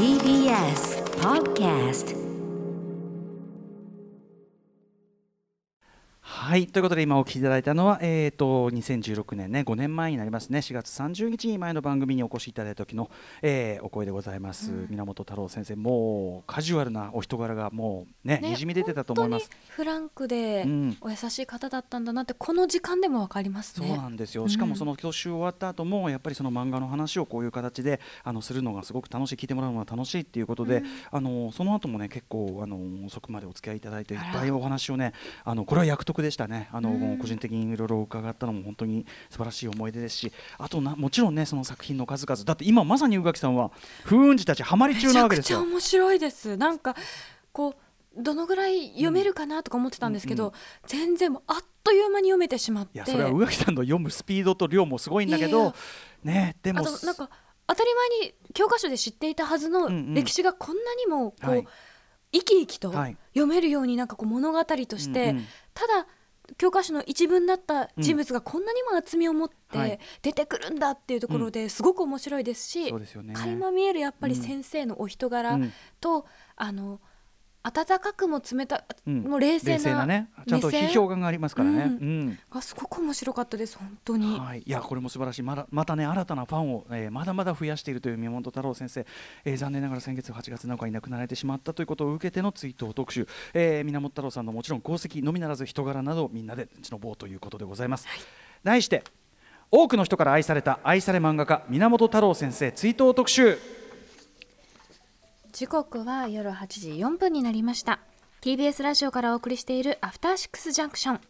TBS Podcast はいということで今お聞きいただいたのは、えー、と2016年ね5年前になりますね。4月30日に前の番組にお越しいただいた時の、えーお声でございます、源太郎先生もうカジュアルなお人柄がもうねにじみ出てたと思います。本当にフランクでうん。お優しい方だったんだなってこの時間でもわかりますそうね。なんですよ、しかもその教習終わった後もやっぱりその漫画の話をこういう形であのするのがすごく楽しい聞いてもらうのが楽しいっていうことで、あのその後もね結構あの遅くまでお付き合いいただいていっぱいお話をねあのこれは役得でしたね。あの、個人的にいろいろ伺ったのも本当に素晴らしい思い出ですしあとなもちろんねその作品の数々。だって今まさに宇垣さんは風雲児たちハマり中なわけですよ。ちゃ面白いです。なんかこうどのぐらい読めるかなとか思ってたんですけど、うん全然もうあっという間に読めてしまって。いやそれは宇垣さんの読むスピードと量もすごいんだけどねでもあとなんか当たり前に教科書で知っていたはずのうんうん。歴史がこんなにもこう、はい。生き生きとはい。読めるようになんかこう物語として、うんうん。ただ教科書の一文だった人物がこんなにも厚みを持っはい。て出てくるんだっていうところですごく面白いですし、そうですよね。垣間見えるやっぱりうん。先生のお人柄うん。と、あの温かくも冷た、うん。もう冷静なね。ちゃんと批評がありますからね。うん。うん。がすごく面白かったです。本当に。はい、いやこれも素晴らしい。まだまたね新たなファンを、えーまだまだ増やしているという宮本太郎先生、えー残念ながら先月8月7日に亡くなられてしまったということを受けての追悼特集、えー、源太郎さんのもちろん功績のみならず人柄などをみんなで忍ぼうということでございます。題して多くの人から愛された愛され漫画家源太郎先生追悼特集時刻は夜8時4分になりました。TBS ラジオからお送りしているアフターシックスジャンクション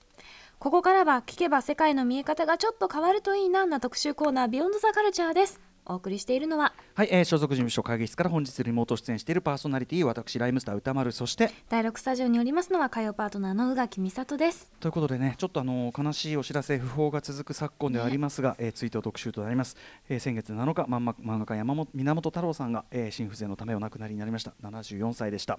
ここからは聞けば世界の見え方がちょっと変わるといいなな特集コーナービヨンドザカルチャーです。お送りしているのははい、えー、所属事務所会議室から本日リモート出演しているパーソナリティ私ライムスター歌丸そして第6スタジオにおりますのは火曜パートナーの宇垣美里ですということでね、ちょっとあの悲しいお知らせ、訃報が続く昨今ではありますが、えー追悼特集となります。えー先月7日、漫画家山本源太郎さんが、えー心不全のためお亡くなりになりました。74歳でした。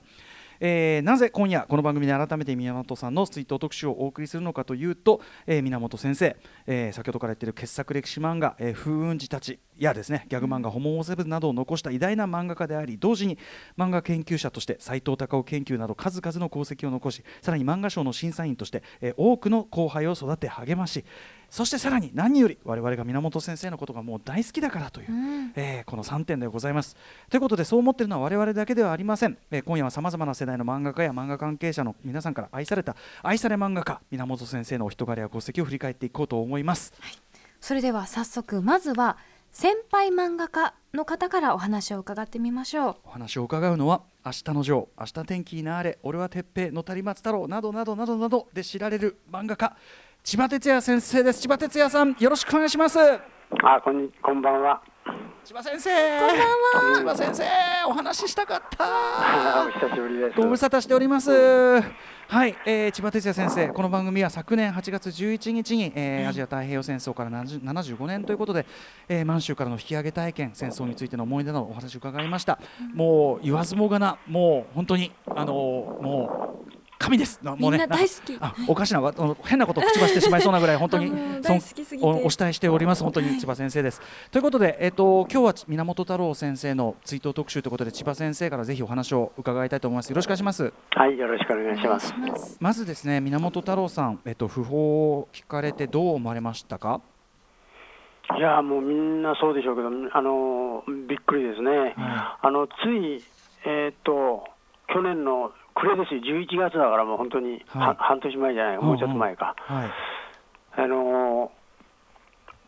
えーなぜ今夜この番組で改めて宮本さんの追悼特集をお送りするのかというと、えー源先生、えー先ほどから言っている傑作歴史漫画、えー風雲児たちやですねギャグ漫画「ホモ・オセブン」などを残した偉大な漫画家であり同時に漫画研究者として斎藤隆夫研究など数々の功績を残しさらに漫画賞の審査員として、えー多くの後輩を育て励ましそしてさらに何より我々が源先生のことがもう大好きだからという、ん。えーこの3点でございます。ということでそう思っているのは我々だけではありません、えー今夜はさまざまな世代の漫画家や漫画関係者の皆さんから愛された愛され漫画家源先生のお人柄や功績を振り返っていこうと思います。それでは早速まずは先輩漫画家の方からお話を伺ってみましょう。お話を伺うのは「明日のジョー」「明日天気になれ」「俺は鉄平」「野谷松太郎」などなどなどなどで知られる漫画家千葉哲也先生です千葉哲也さんよろしくお願いしますあ、こんに、こんばんは。千葉先生こんばんは千葉先生お話ししたかったお 久しぶりです。ご無沙汰しております。はい、えー千葉哲也先生、この番組は昨年8月11日に、えーアジア太平洋戦争から70 75年ということで、えー満州からの引き上げ体験、戦争についての思い出などお話を伺いました。もう言わずもがな、もう本当にあのーもう神です。なもうねみんな大好きあおかしなわあの変なことを口走ってしまいそうなぐらい 本当にあもうそん大好きすぎておお慕いしております本当に千葉先生です。ということでえっ、と今日は源太郎先生の追悼特集ということで千葉先生からぜひお話を伺いたいと思います。よろしくお願いします。はい、よろしくお願いします。まずですね源太郎さん、えっと、訃報を聞かれてどう思われましたか、いや、もうみんなそうでしょうけど、あの、びっくりですね。はあの、つい、えーっと、去年の暮れですよ、11月だから、もう本当に、はい。は半年前じゃないか、もうちょっと前か。はい。あの、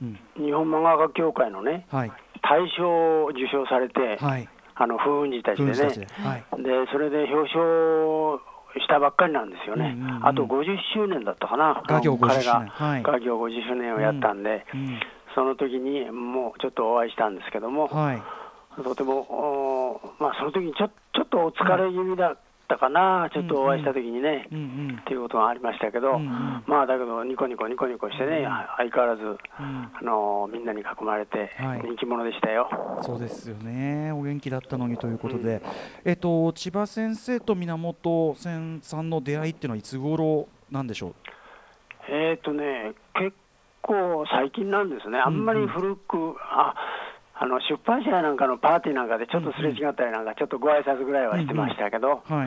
うん。日本漫画家協会のね、はい。大賞を受賞されて、はい。あの、風雲児たちでね。で、はい。で、それで表彰したばっかりなんですよね、うんうんうん。あと50周年だったかな、画業50彼がはい。画業50周年をやったんで、うん。その時にもうちょっとお会いしたんですけども、はい。とても、おまあ、その時にちょちょっとお疲れ気味だったかな、ちょっとお会いした時にね、うんうん。っていうことがありましたけど、うんうん。まあだけど、ニコニコニコニコしてね、相変わらず、うん。あのみんなに囲まれてはい、人気者でしたよ。そうですよね。お元気だったのにということで、えっと千葉先生と源先さんの出会いっていうのはいつ頃なんでしょう？えっ、とね、結構最近なんですね、あんまり古く、ああの出版社やなんかのパーティーなんかでちょっとすれ違ったりなんか、ちょっとご挨拶ぐらいはしてましたけど、は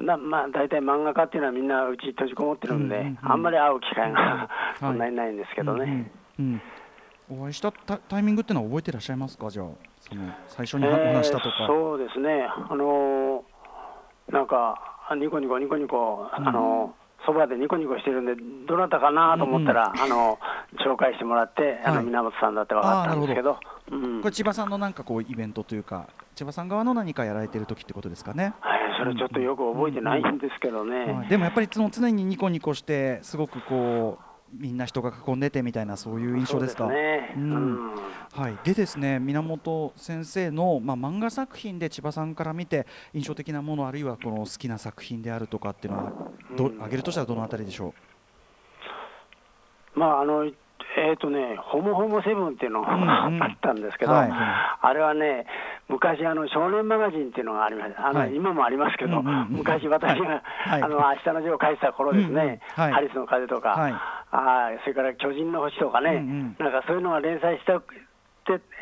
い。なまあ、大体漫画家っていうのはみんなうち閉じこもってるんで、うんうんうん。あんまり会う機会がはい。そんなにないんですけどね。うんうんうん。お会いしたタタイミングってのは覚えてらっしゃいますか？じゃあその最初にえー話したとか、そうですね、あのーなんか、ニコニコニコニコ、あのーそばでニコニコしてるんで、どなたかなと思ったら、あの紹介してもらって、あのはい。源さんだって分かったんですけど、うん。これ千葉さんのなんかこうイベントというか千葉さん側の何かやられてる時ってことですかね、はいそれちょっとよく覚えてないんですけどね。はいでもやっぱりその常にニコニコしてすごくこうみんな人が囲んでてみたいなそういう印象ですか？そうん。ん。はい、でですね源先生の、まあ、漫画作品で千葉さんから見て印象的なものあるいはこの好きな作品であるとかっていうのはど、うん。挙げるとしたらどのあたりでしょまああのえーとね、ホモホモセブンっていうのがうんうん。あったんですけど、はい。あれはね、昔あの、少年マガジンっていうのがありました、あのはい。今もありますけど、うんうんうん昔、私が、はい。あの明日の字を書いてた頃ですね、うんハリスの風とか、はい。あーそれから巨人の星とかね、うんうん。なんかそういうのが連載して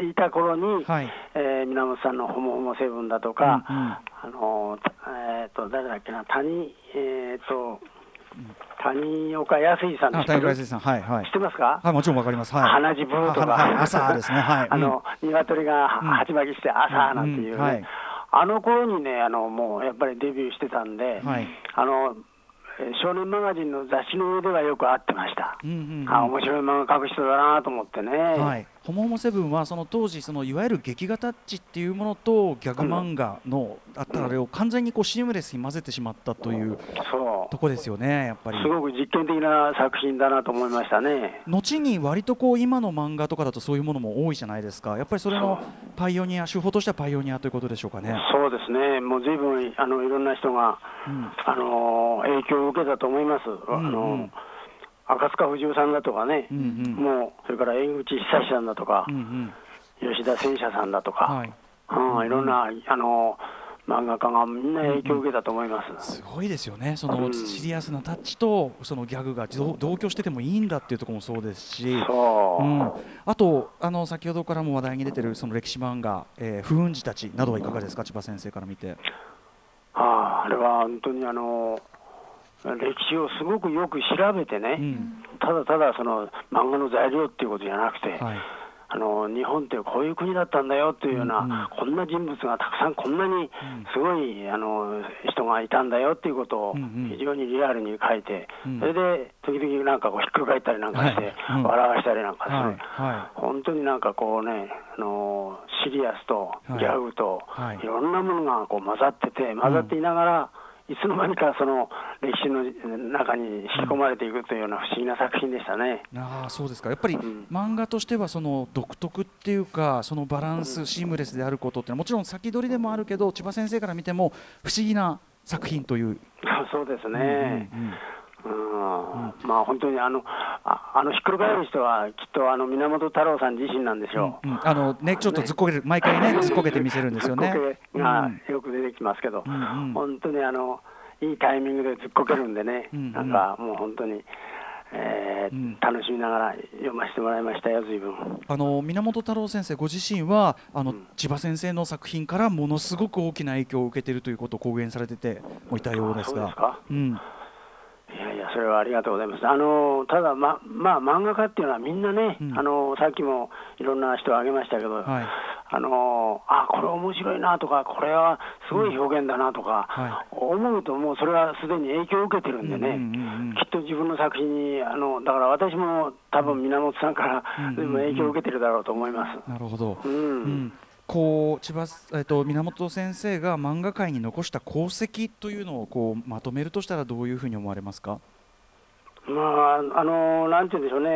いた頃に、はい。えー源さんのホモホモセブンだとか、うんうん。あのえー、と誰だっけな、谷、えー、と谷岡康さんあ知ってる大会さん。はいはい。知ってますか、はいもちろんわかります。はい。花地ブーとか、はい朝ですね。はい。あの鶏がうん。鉢巻きして朝なんていう。はい。あの頃にねあの、もうやっぱりデビューしてたんで、はい。あのえー少年マガジンの雑誌の上ではよく会ってました。うんうんうん。あ面白い漫画描く人だなと思ってね。はい、ホモホモセブンはその当時そのいわゆる劇画タッチっていうものとギャグ漫画のあったあれを完全にこうシームレスに混ぜてしまったというとこですよねやっぱり。すごく実験的な作品だなと思いましたね。後に割とこう今の漫画とかだとそういうものも多いじゃないですか。やっぱりそれのパイオニア手法としてはパイオニアということでしょうかね。そうですね、もうずいぶんあのいろんな人が、うん。あの影響を受けたと思います。あうんうのん赤塚不二夫さんだとかね、うんうん。もうそれから江口久志さんだとかう、ん吉田戦車さんだとうんか、はい、うん、いろんなあの漫画家がみんな影響を受けたと思います。すごいですよね。そのうん。シリアスなタッチとそのギャグが同同居しててもいいんだっていうところもそうですし。そう、うん、あとあの先ほどからも話題に出てるその歴史漫画「えー、不運児たち」などはいかがですか？千葉先生から見て。あああれは本当にあの歴史をすごくよく調べてね、うん。ただただその漫画の材料っていうことじゃなくて、はい。あの日本ってこういう国だったんだよっていうような、うんうん。こんな人物がたくさん、こんなにすごいあの人がいたんだよっていうことをうんうん。非常にリアルに書いて、うん。それで時々なんかこうひっくり返ったりなんかして、笑わしたりなんかする、はい。は本当になんかこうね、あのシリアスとはい。ギャグと、はい。い、ろんなものがこう混ざってて、混ざっていながら、いつの間にかその歴史の中に引き込まれていくというような不思議な作品でしたね。い、ああそうですかやっぱりん漫画としてはその独特っていうかそのバランスシームレスであることってもちろん先取りでもあるけど千葉先生から見ても不思議な作品という。そうですうんね。うんうんうん。まあ本当にあのああのひっくり返る人はきっとあの源太郎さん自身なんでしょう。うんあのねちょっとずっこける毎回ねずっこけて見せるんですよね。がうんよく出てきますけど、うんうん。本当にあのいいタイミングでずっこけるんでね、うんうん。なんかもう本当に、えーうん。楽しみながら読ませてもらいましたよ、ずいぶん。あの源太郎先生ご自身はあの、うん。千葉先生の作品からものすごく大きな影響を受けているということを公言されててもいたようですが。そうですか。うんいやいや、それはありがとうございます。あのただ、ままあ、漫画家っていうのはみんなね、うん。あのさっきもいろんな人を挙げましたけど、はい。あのあこれ面白いなとか、これはすごい表現だなとか、は思うと、もうそれはすでに影響を受けてるんでね、うんうんうんうん。きっと自分の作品に、あのだから私も多分源さんからうん随分影響を受けてるだろうと思います。なるほど、うん。うんこう千葉、えっと、源先生が漫画界に残した功績というのをこうまとめるとしたらどういうふうに思われますか、まあ、あのなんて言うんでしょうね、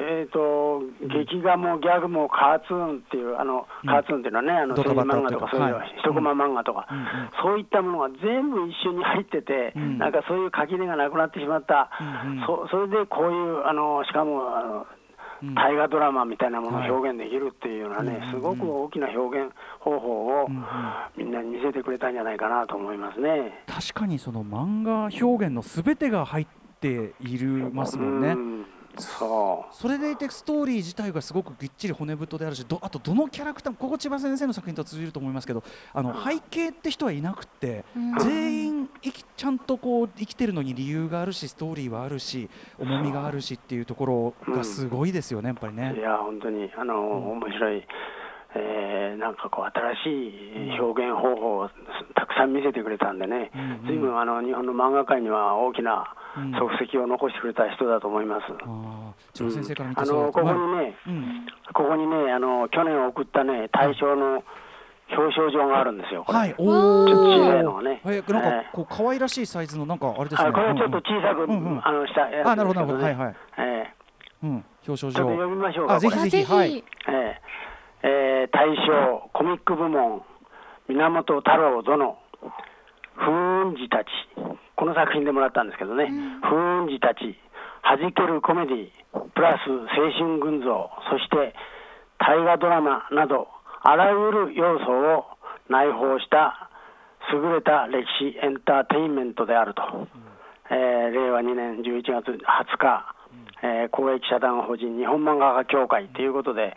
えー、と劇画もギャグもカーツーンっていう、あのうん。カーツーンっていうのはね、あの漫画とか、そういうはい。一コマ漫画とか、そういったものが全部一緒に入ってて、うん。なんかそういう垣根がなくなってしまった、そそれでこういう、あのしかもあのうん大河ドラマみたいなものはい。を表現できるっていうようなね、すごく大きな表現方法をみんなに見せてくれたんじゃないかなと思いますね。確かにその漫画表現のすべてが入っているますもんね。うんそう。それでいてストーリー自体がすごくぎっちり骨太であるしどあとどのキャラクターもここ千葉先生の作品と通じると思いますけどあの背景って人はいなくて、うん。全員生きちゃんとこう生きてるのに理由があるしストーリーはあるし重みがあるしっていうところがすごいですよねやっぱりね。い。や本当にあの、面白い、えーなんかこう新しい表現方法をたくさん見せてくれたんでね、うんうん。あの日本の漫画界には大きなうん。足跡を残してくれた人だと思います。あー千葉先生から見てあのここにはいね、うん。ここにねあの去年送ったね大賞の表彰状があるんですよ。これ。はい、おちょっとお。小さいのがね。えなんかえこう可愛らしいサイズのなんかあれですね。あこれはちょっとうん小さく、うんうん。あのしたね、あなるほどなるほど。はいはい。えうんうん。表彰ーちょっと読状。みましょうか。あぜひぜひ。はい。えーえー大賞コミック部門源太郎殿風雲児たち。この作品でもらったんですけどね、風雲児たち弾けるコメディプラス青春群像そして大河ドラマなどあらゆる要素を内包した優れた歴史エンターテインメントであると、えー令和2年11月20日、えー公益社団法人日本漫画家協会ということで、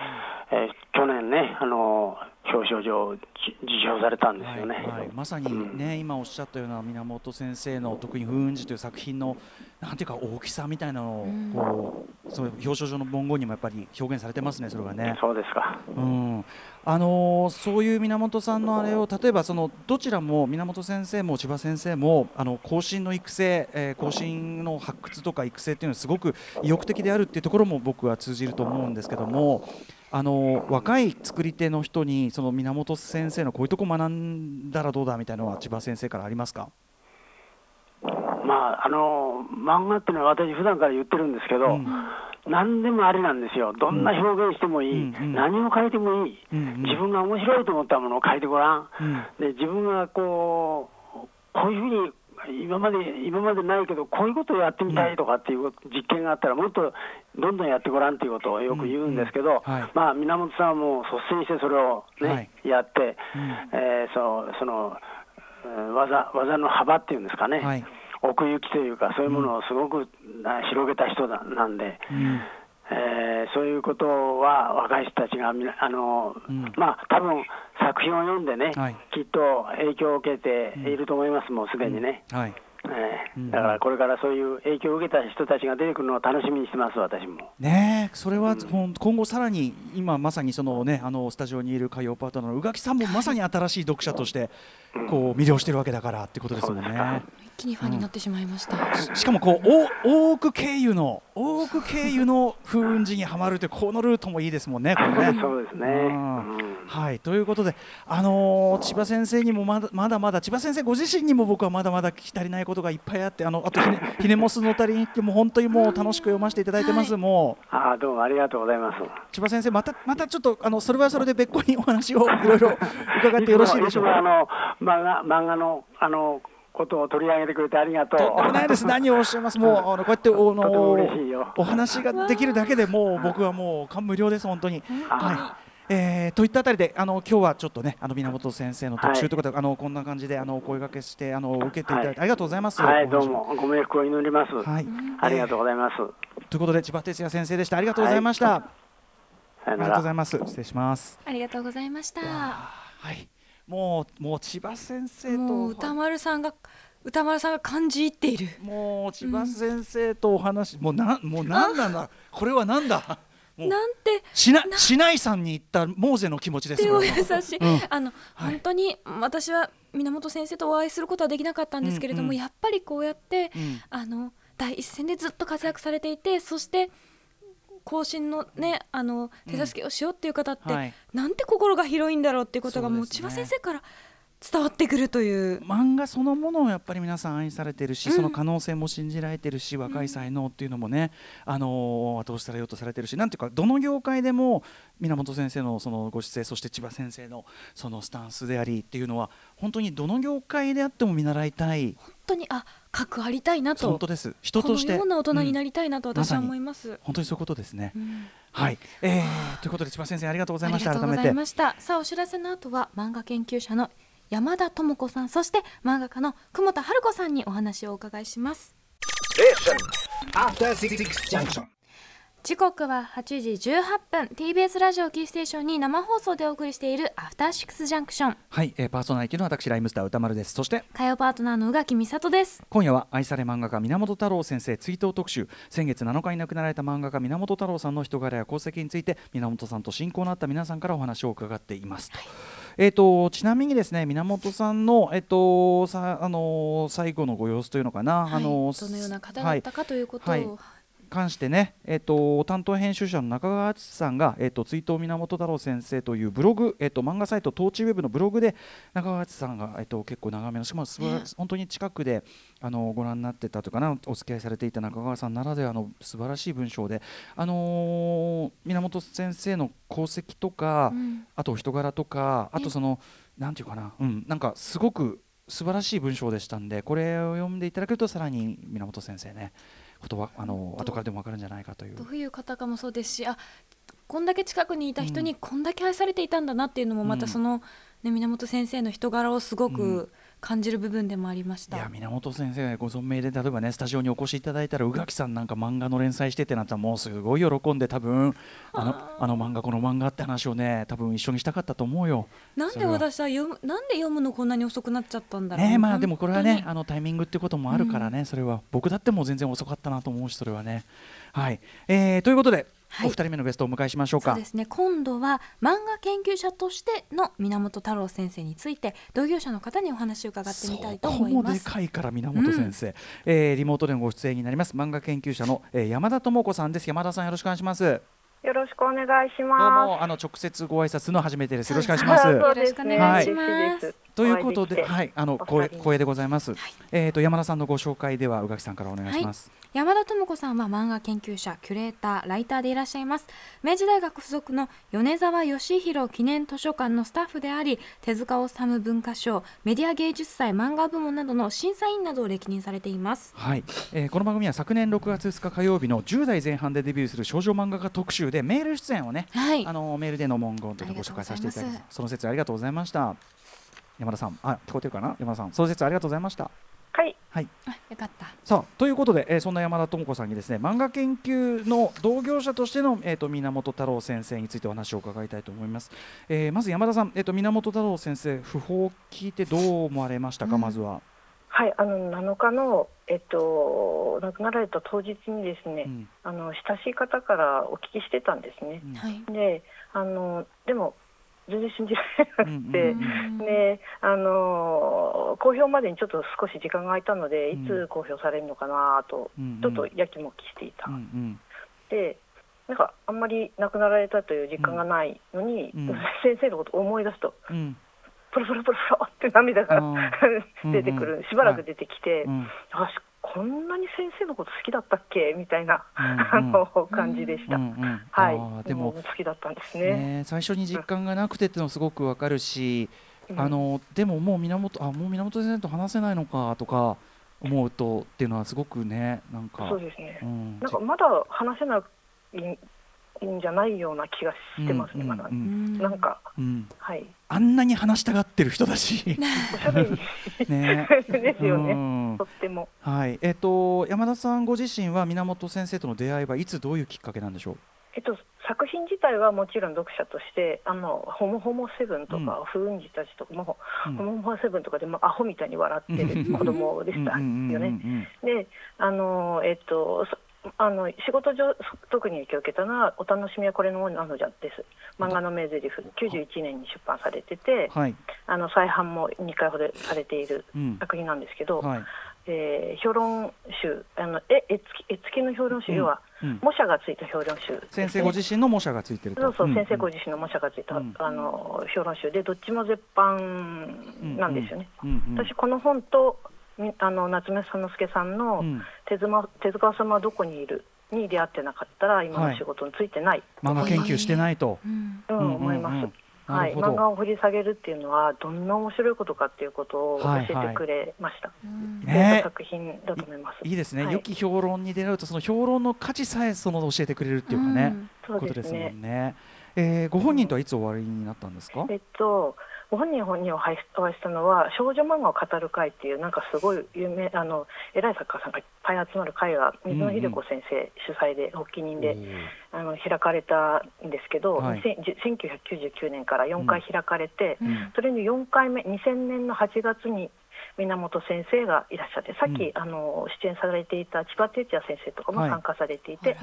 えー去年ね、あのー表彰状をじ受賞されたんですよね。はいはい、まさにね、今おっしゃったような源先生の特に「風雲児」という作品のなんていうか大きさみたいなのをこう、その表彰状の文言にもやっぱり表現されてますねそれがね。そうですか。うんあのーそういう源さんのあれを例えばそのどちらも源先生も千葉先生もあの後進の育成、えー後進の発掘とか育成っていうのはすごく意欲的であるっていうところも僕は通じると思うんですけども。あの若い作り手の人にその源先生のこういうとこ学んだらどうだみたいなのは千葉先生からありますか、まあ、あのー漫画っていうのは私普段から言ってるんですけど、うん何でもありなんですよ。どんな表現してもいい。うんうん何を書いてもいい。うんうん自分が面白いと思ったものを書いてごらん。うんで自分がこうこういうふうに今まで今までないけどこういうことをやってみたいとかっていう実験があったらもっとどんどんやってごらんっていうことをよく言うんですけど、まあ源さんはもう率先してそれをね、はい。やって、うん。えーそうそのうん技技の幅っていうんですかね、はい。奥行きというかそういうものをすごくな広げた人だなんで。うんえーそういうことは若い人たちがあの、うん。まあ多分作品を読んでね、はい。きっと影響を受けていると思います、もうすでにね、はい。えーうん。だからこれからそういう影響を受けた人たちが出てくるのを楽しみにしてます、私も。ねえそれは今後さらに今まさにそのねあのスタジオにいる火曜パートナーの宇垣さんもまさに新しい読者としてこう魅了してるわけだからってことですもんね。一気にファンになってしまいました、ししかもこうお大奥経由の大奥経由の風雲児にはまるというこのルートもいいですもんね。これねそうですね。うんうんはいということで、あのー千葉先生にもまだまだまだ千葉先生ご自身にも僕はまだまだ聞き足りないことがいっぱいあってあのあとひねひねもすのたりに行っても本当にもう楽しく読ませていただいてます、はいもうああどうもありがとうございます。千葉先生またまたちょっとあのそれはそれで別個にお話をいろいろ伺ってよろしいでしょうか？漫画漫画のあのことを取り上げてくれてありがとう。とんでもないです。何をおっしゃいます？もうあのこうやっておとてものお話ができるだけでもう僕はもう感無量です本当に。はい。えー、といったあたりであの今日はちょっとねあの源先生の特集ということで、あのこんな感じであのお声掛けしてあの受けていただいて、はいありがとうございます。はいどうもご冥福を祈ります。はい。ありがとうございます。ということで千葉哲也先生でした。ありがとうございました。はさよならありがとうございます。失礼します。ありがとうございましたはい。もうもう千葉先生ともう歌丸さんが歌丸さんが感じ入っている。もう千葉先生とお話、もうなんもうなんなんだ？これはなんだ？なんてしなしないさんに言ったモーゼの気持ちです優しい、うん。あの、はい。本当に私は源先生とお会いすることはできなかったんですけれども、うんうん。やっぱりこうやって、うん。あの第一線でずっと活躍されていてそして後進のねあの手助けをしようっていう方って、はい。なんて心が広いんだろうっていうことがねもう千葉先生から伝わってくるという。漫画そのものをやっぱり皆さん愛されてるし、うん。その可能性も信じられてるし若い才能っていうのもね、あのー後押しされようとされてるしなんていうかどの業界でも源先生のそのご姿勢そして千葉先生のそのスタンスでありっていうのは本当にどの業界であっても見習いたい。本当にあ核ありたいなと。本当です。人として。このような大人になり、りたいなと私は思います。本当にそういうことですね、うん。はい、えー、ということで千葉先生ありがとうございました。ありがとうござ改めていましたさあお知らせの後は漫画研究者の山田智子さんそして漫画家の久保田春子さんにお話をお伺いします。Junction. 時刻は8時18分。TBS ラジオキーステーションに生放送でお送りしているアフターシックスジャンクションはい、えー、パーソナリティの私ライムスター歌丸です。そして火曜パートナーの宇垣美里です。今夜は愛され漫画家源太郎先生追悼特集。先月7日に亡くなられた漫画家源太郎さんの人柄や功績について源さんと親交のあった皆さんからお話を伺っています。と、えーと、ちなみにですね源さんの、えーとさあのー、最後のご様子というのかな、はい、あのー、どのような方だったかということを、はい関してね、えーと、担当編集者の中川敦さんが、えーと、追悼源太郎先生というブログ、えーと、漫画サイトトーチウェブのブログで中川敦さんが、えー、と結構長めのしかもすば、本当に近くであのご覧になってたというかなお付き合いされていた中川さんならではの素晴らしい文章で、あのー、源先生の功績とか、うん、あと人柄とかあとそのなんていうかな、うん、なんかすごく素晴らしい文章でしたんでこれを読んでいただけるとさらに源先生ねことはあの後からでも分かるんじゃないかという。どういう方かもそうですしあこんだけ近くにいた人にこんだけ愛されていたんだなっていうのもまたその、ね、源先生の人柄をすごく感じる部分でもありました、いや源先生ご存命で例えばねスタジオにお越しいただいたら宇垣さんなんか漫画の連載してってなったらもうすごい喜んで多分あのあの漫画この漫画って話をね多分一緒にしたかったと思うよ。なんで私は読むなんで読むのこんなに遅くなっちゃったんだろう。ねまあでもこれはねあのタイミングってこともあるからね、うん、それは僕だってもう全然遅かったなと思うしそれはね。はい、えー、ということでお二人目のゲストをお迎えしましょうか。そうですね。今度は漫画研究者としての源太郎先生について同業者の方にお話を伺ってみたいと思います。でかいから源先生、うん、えー、リモートでのご出演になります漫画研究者の、えー、山田智子さんです。山田さんよろしくお願いします。よろしくお願いします。どうもあの直接ご挨拶の初めてです。よろしくお願いします。よろしくお願いします。ということで、はい、あの光栄光栄でございます。はい、えっ、と山田さんのご紹介では宇垣さんからお願いします。はい。山田智子さんは漫画研究者キュレーターライターでいらっしゃいます。明治大学附属の米沢義弘記念図書館のスタッフであり手塚治虫文化賞メディア芸術祭漫画部門などの審査員などを歴任されています。はい、えー、この番組は昨年6月2日火曜日の10代前半でデビューする少女漫画家特集でメール出演をね、はい、あのメールでの文言というのをご紹介させていただきます。その説ありがとうございました山田さんあ聞こえてるかな？山田さんその説ありがとうございましたはい。はい。あ、よかった。さあ、ということで、えー、そんな山田智子さんにですね、漫画研究の同業者としての、えっ、ー、と、源太郎先生についてお話を伺いたいと思います。えー、まず山田さん、えっ、と、源太郎先生、訃報を聞いてどう思われましたか、うん、まずは。はい、あの7日の、えっと、亡くなられた当日にですね、うん、あの親しい方からお聞きしてたんですね。うん、であのでも全然信じられなくて、うんであの公表までにちょっと少し時間が空いたので、いつ公表されるのかなと、ちょっとやきもきしていた。うんうん、でなんかあんまり亡くなられたという実感がないのに、うん、先生のことを思い出すと、うん、プルプルプルプルって涙が 出てくる、しばらく出てきて、うん、こんなに先生のこと好きだったっけ？みたいな、あの感じでした。はい。でも好きだったんですね、ね、最初に実感がなくてってのすごくわかるし、うん、あのでももう源あもう源先生と話せないのかとか思うとっていうのはすごくねなんか。そうですね。うん、なんかまだ話せないいいんじゃないような気がしてますね、まだ、なんか、はい、あんなに話したがってる人だし、おしゃべりね、ですよね、とっても。はい、えっ、と山田さんご自身は源先生との出会いはいつどういうきっかけなんでしょう？えっと、作品自体はもちろん読者として「あのホモホモセブン」とか「風雲児たち」とかも、うん、ホモホモセブンとかでもアホみたいに笑ってる子供でしたよね。であの、えっと、あの仕事上特に影響を受けたのは「お楽しみはこれのものなのじゃ」です。漫画の名台詞91年に出版されてて、はい、あの再販も2回ほどされている作品なんですけど、うんはい、えー、評論集あのえ絵付き絵付きの評論集、要は、うん、模写がついた評論集、ね、先生ご自身の模写がついてるそうそう、うん、先生ご自身の模写がついた、あの評論集でどっちも絶版なんですよね、私この本とあの夏目三之助さんの手妻、うん、手塚様はどこにいる？に出会ってなかったら今の仕事についてない、はい、漫画研究してないと、うん、うん、思います。はい、漫画を掘り下げるっていうのはどんな面白いことかっていうことを教えてくれました。はいはい、作品だと思います。いいですね、はい、良き評論に出会うとその評論の価値さえその教えてくれるっていうかね、うん、ことですもんね。えー、ご本人とはいつおわりになったんですか？えっとご本人本人をお会いしたのは少女漫画を語る会っていうなんかすごい有名あの偉い作家さんがいっぱい集まる会が水野秀子先生主催で発起人で、あの開かれたんですけど、はい、1999年から4回開かれて、うん、それに4回目2000年の8月に源先生がいらっしゃってさっき、うん、あの出演されていた千葉哲也先生とかも参加されていて、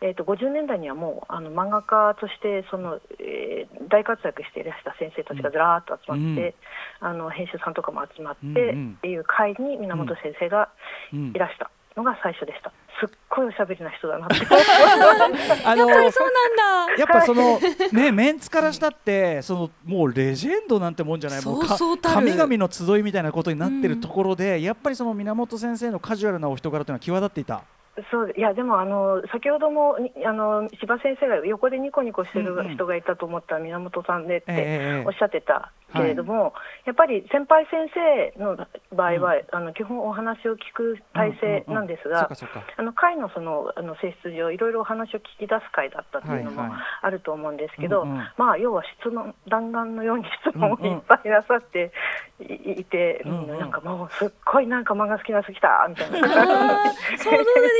えーと、50年代にはもうあの漫画家としてその、えー、大活躍していらした先生たちがずらーっと集まって、うん、あの編集さんとかも集まって、っていう会に源先生がいらしたのが最初でした。すっごいおしゃべりな人だなって。あ のやっぱそうなんだ。やっぱそのねメンツからしたってそのもうレジェンドなんてもんじゃない。もう神々の集いみたいなことになってるところで、うん、やっぱりその源先生のカジュアルなお人柄というのは際立っていた。そういやでもあの先ほどもあの千葉先生が横でニコニコしてる人がいたと思った源さんでっておっしゃってたけれども、はい、やっぱり先輩先生の場合は、うん、あの基本お話を聞く体制なんですが、あの会のそのあの性質上いろいろお話を聞き出す会だったっていうのもあると思うんですけど、はいはい、まあ要は質問弾丸のように質問をいっぱいなさっていて、うんうん、なんかもうすっごいなんか漫画好きな人来たみたいな。想像がで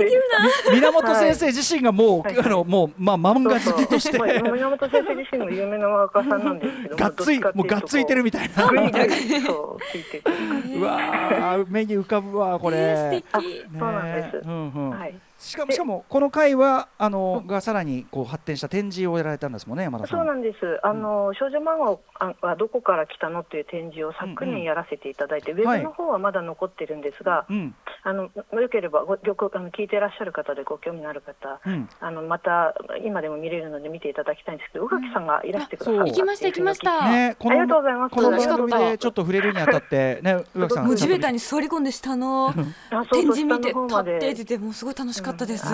きるな。源先生自身がもう、はい、あのもうまあ漫画好きとして。そうそう源先生自身も有名な漫画家さんなんですけども、がっついもうがっついてるみたいな。うわ目に浮かぶわこれ。そうなんです。うんうん。はい。しかもしかもこの回はあのがさらにこう発展した展示をやられたんですもんね山田さん。そうなんです。あの、うん、少女漫画はどこから来たのという展示を昨年やらせていただいて、うんうん、ウェブの方はまだ残ってるんですが、はい、あのよければごごあの聞いていらっしゃる方でご興味のある方、うん、あのまた今でも見れるので見ていただきたいんですけど、宇垣さんがいらしてくださった、行きました行きました。ね、ありがとうございます。この番組でちょっと触れるにあたってね宇垣さん。地べたに座り込んで下の展示見て立って出てもうすごい楽しかったです。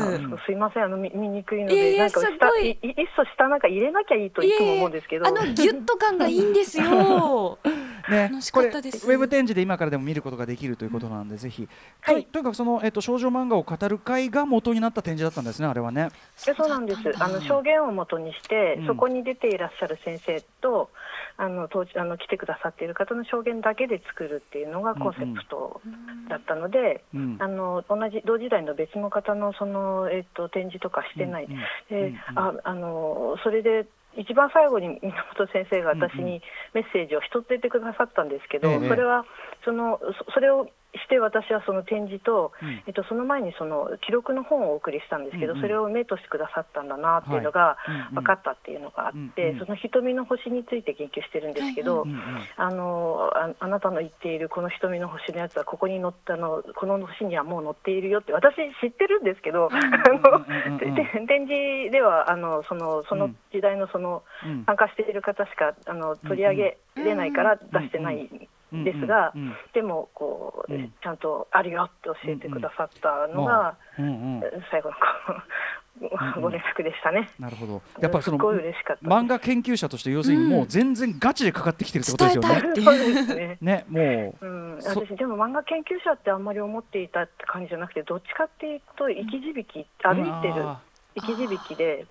すいませんあの見見にくいのでなんか下いいっそ下なんか入れなきゃいいといつも思うんですけど。あのギュッと感がいいんですよ。ね、楽しかったです。ウェブ展示で今からでも見ることができるということなんで、うん、ぜひ、はい、とにかくその、えっと、少女漫画を語る会が元になった展示だったんですね。あれはね。そうなんです。あの証言を元にして、うん、そこに出ていらっしゃる先生とあの当時あの来てくださっている方の証言だけで作るっていうのがコンセプトだったので、うん。うん、あの同じ同時代の別の方のその、えっと、展示とかしてない、うんうん、でああのそれで一番最後に源先生が私にメッセージを一つ出てくださったんですけど、それはそのそれをして私はその展示と、うん、えっと、その前にその記録の本をお送りしたんですけど、うんうん、それを目としてくださったんだなっていうのが分かったっていうのがあって、その瞳の星について研究してるんですけど、あのあなたの言っているこの瞳の星のやつはここに載ったのこの星にはもう載っているよって私知ってるんですけど、あの展示ではあのそのその時代のその、参加している方しかあの取り上げれないから出してない。ですが、うんうん、でもこう、うん、ちゃんとあるよって教えてくださったのが、うんうん、最後のご連絡でしたね。なるほど。やっぱりその漫画研究者として要するにもう全然ガチでかかってきてるってことですよね。そうですね。ね、もう。うん、私でも漫画研究者ってあんまり思っていたって感じじゃなくて、どっちかっていうと生き字引歩いてる。生き字引で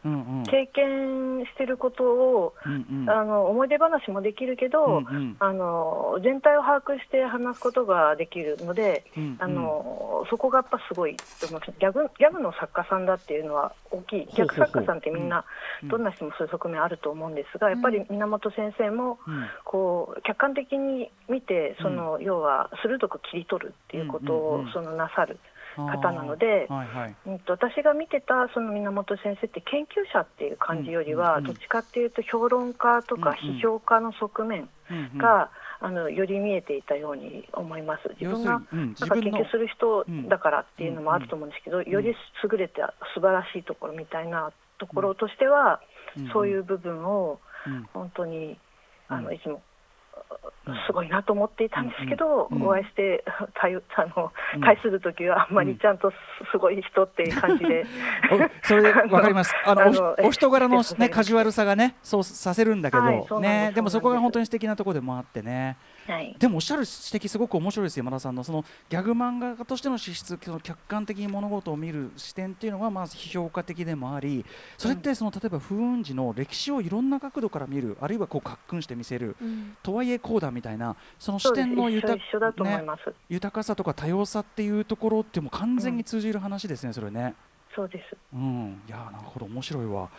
経験してることを、うんうん、あの思い出話もできるけど、うんうん、あの全体を把握して話すことができるので、うんうん、あのそこがやっぱすごいギャグギャグの作家さんだっていうのは大きいギャグ作家さんってみんなどんな人もそういう側面あると思うんですが、やっぱり源先生もこう客観的に見てその、要は鋭く切り取るっていうことをそのなさる。方なので、はいはい、うんと、私が見てたその源先生って研究者っていう感じよりは、どっちかっていうと評論家とか批評家の側面が、あのより見えていたように思います。自分がなんか研究する人だからっていうのもあると思うんですけど、より優れた素晴らしいところみたいなところとしては、そういう部分を本当にあのいつもすごいなと思っていたんですけど、うんうん、お会いして対 あの対する時はあんまりちゃんとすごい人っていう感じで、それで わかります。あのお人柄の、ね、カジュアルさがねそうさせるんだけど、はい、ね。でもそこが本当に素敵なところでもあってね。はい、でもおっしゃる指摘すごく面白いです山田さんの。そのギャグ漫画家としての資質その客観的に物事を見る視点っていうのがまず批評家的でもありそれってその例えば風雲児の歴史をいろんな角度から見るあるいはこうかっくんして見せる、うん、とはいえこうだみたいなその視点の豊,、ね、豊かさとか多様さっていうところっても完全に通じる話ですね、うん、それね。そうです。うん、いやなるほど面白いわ。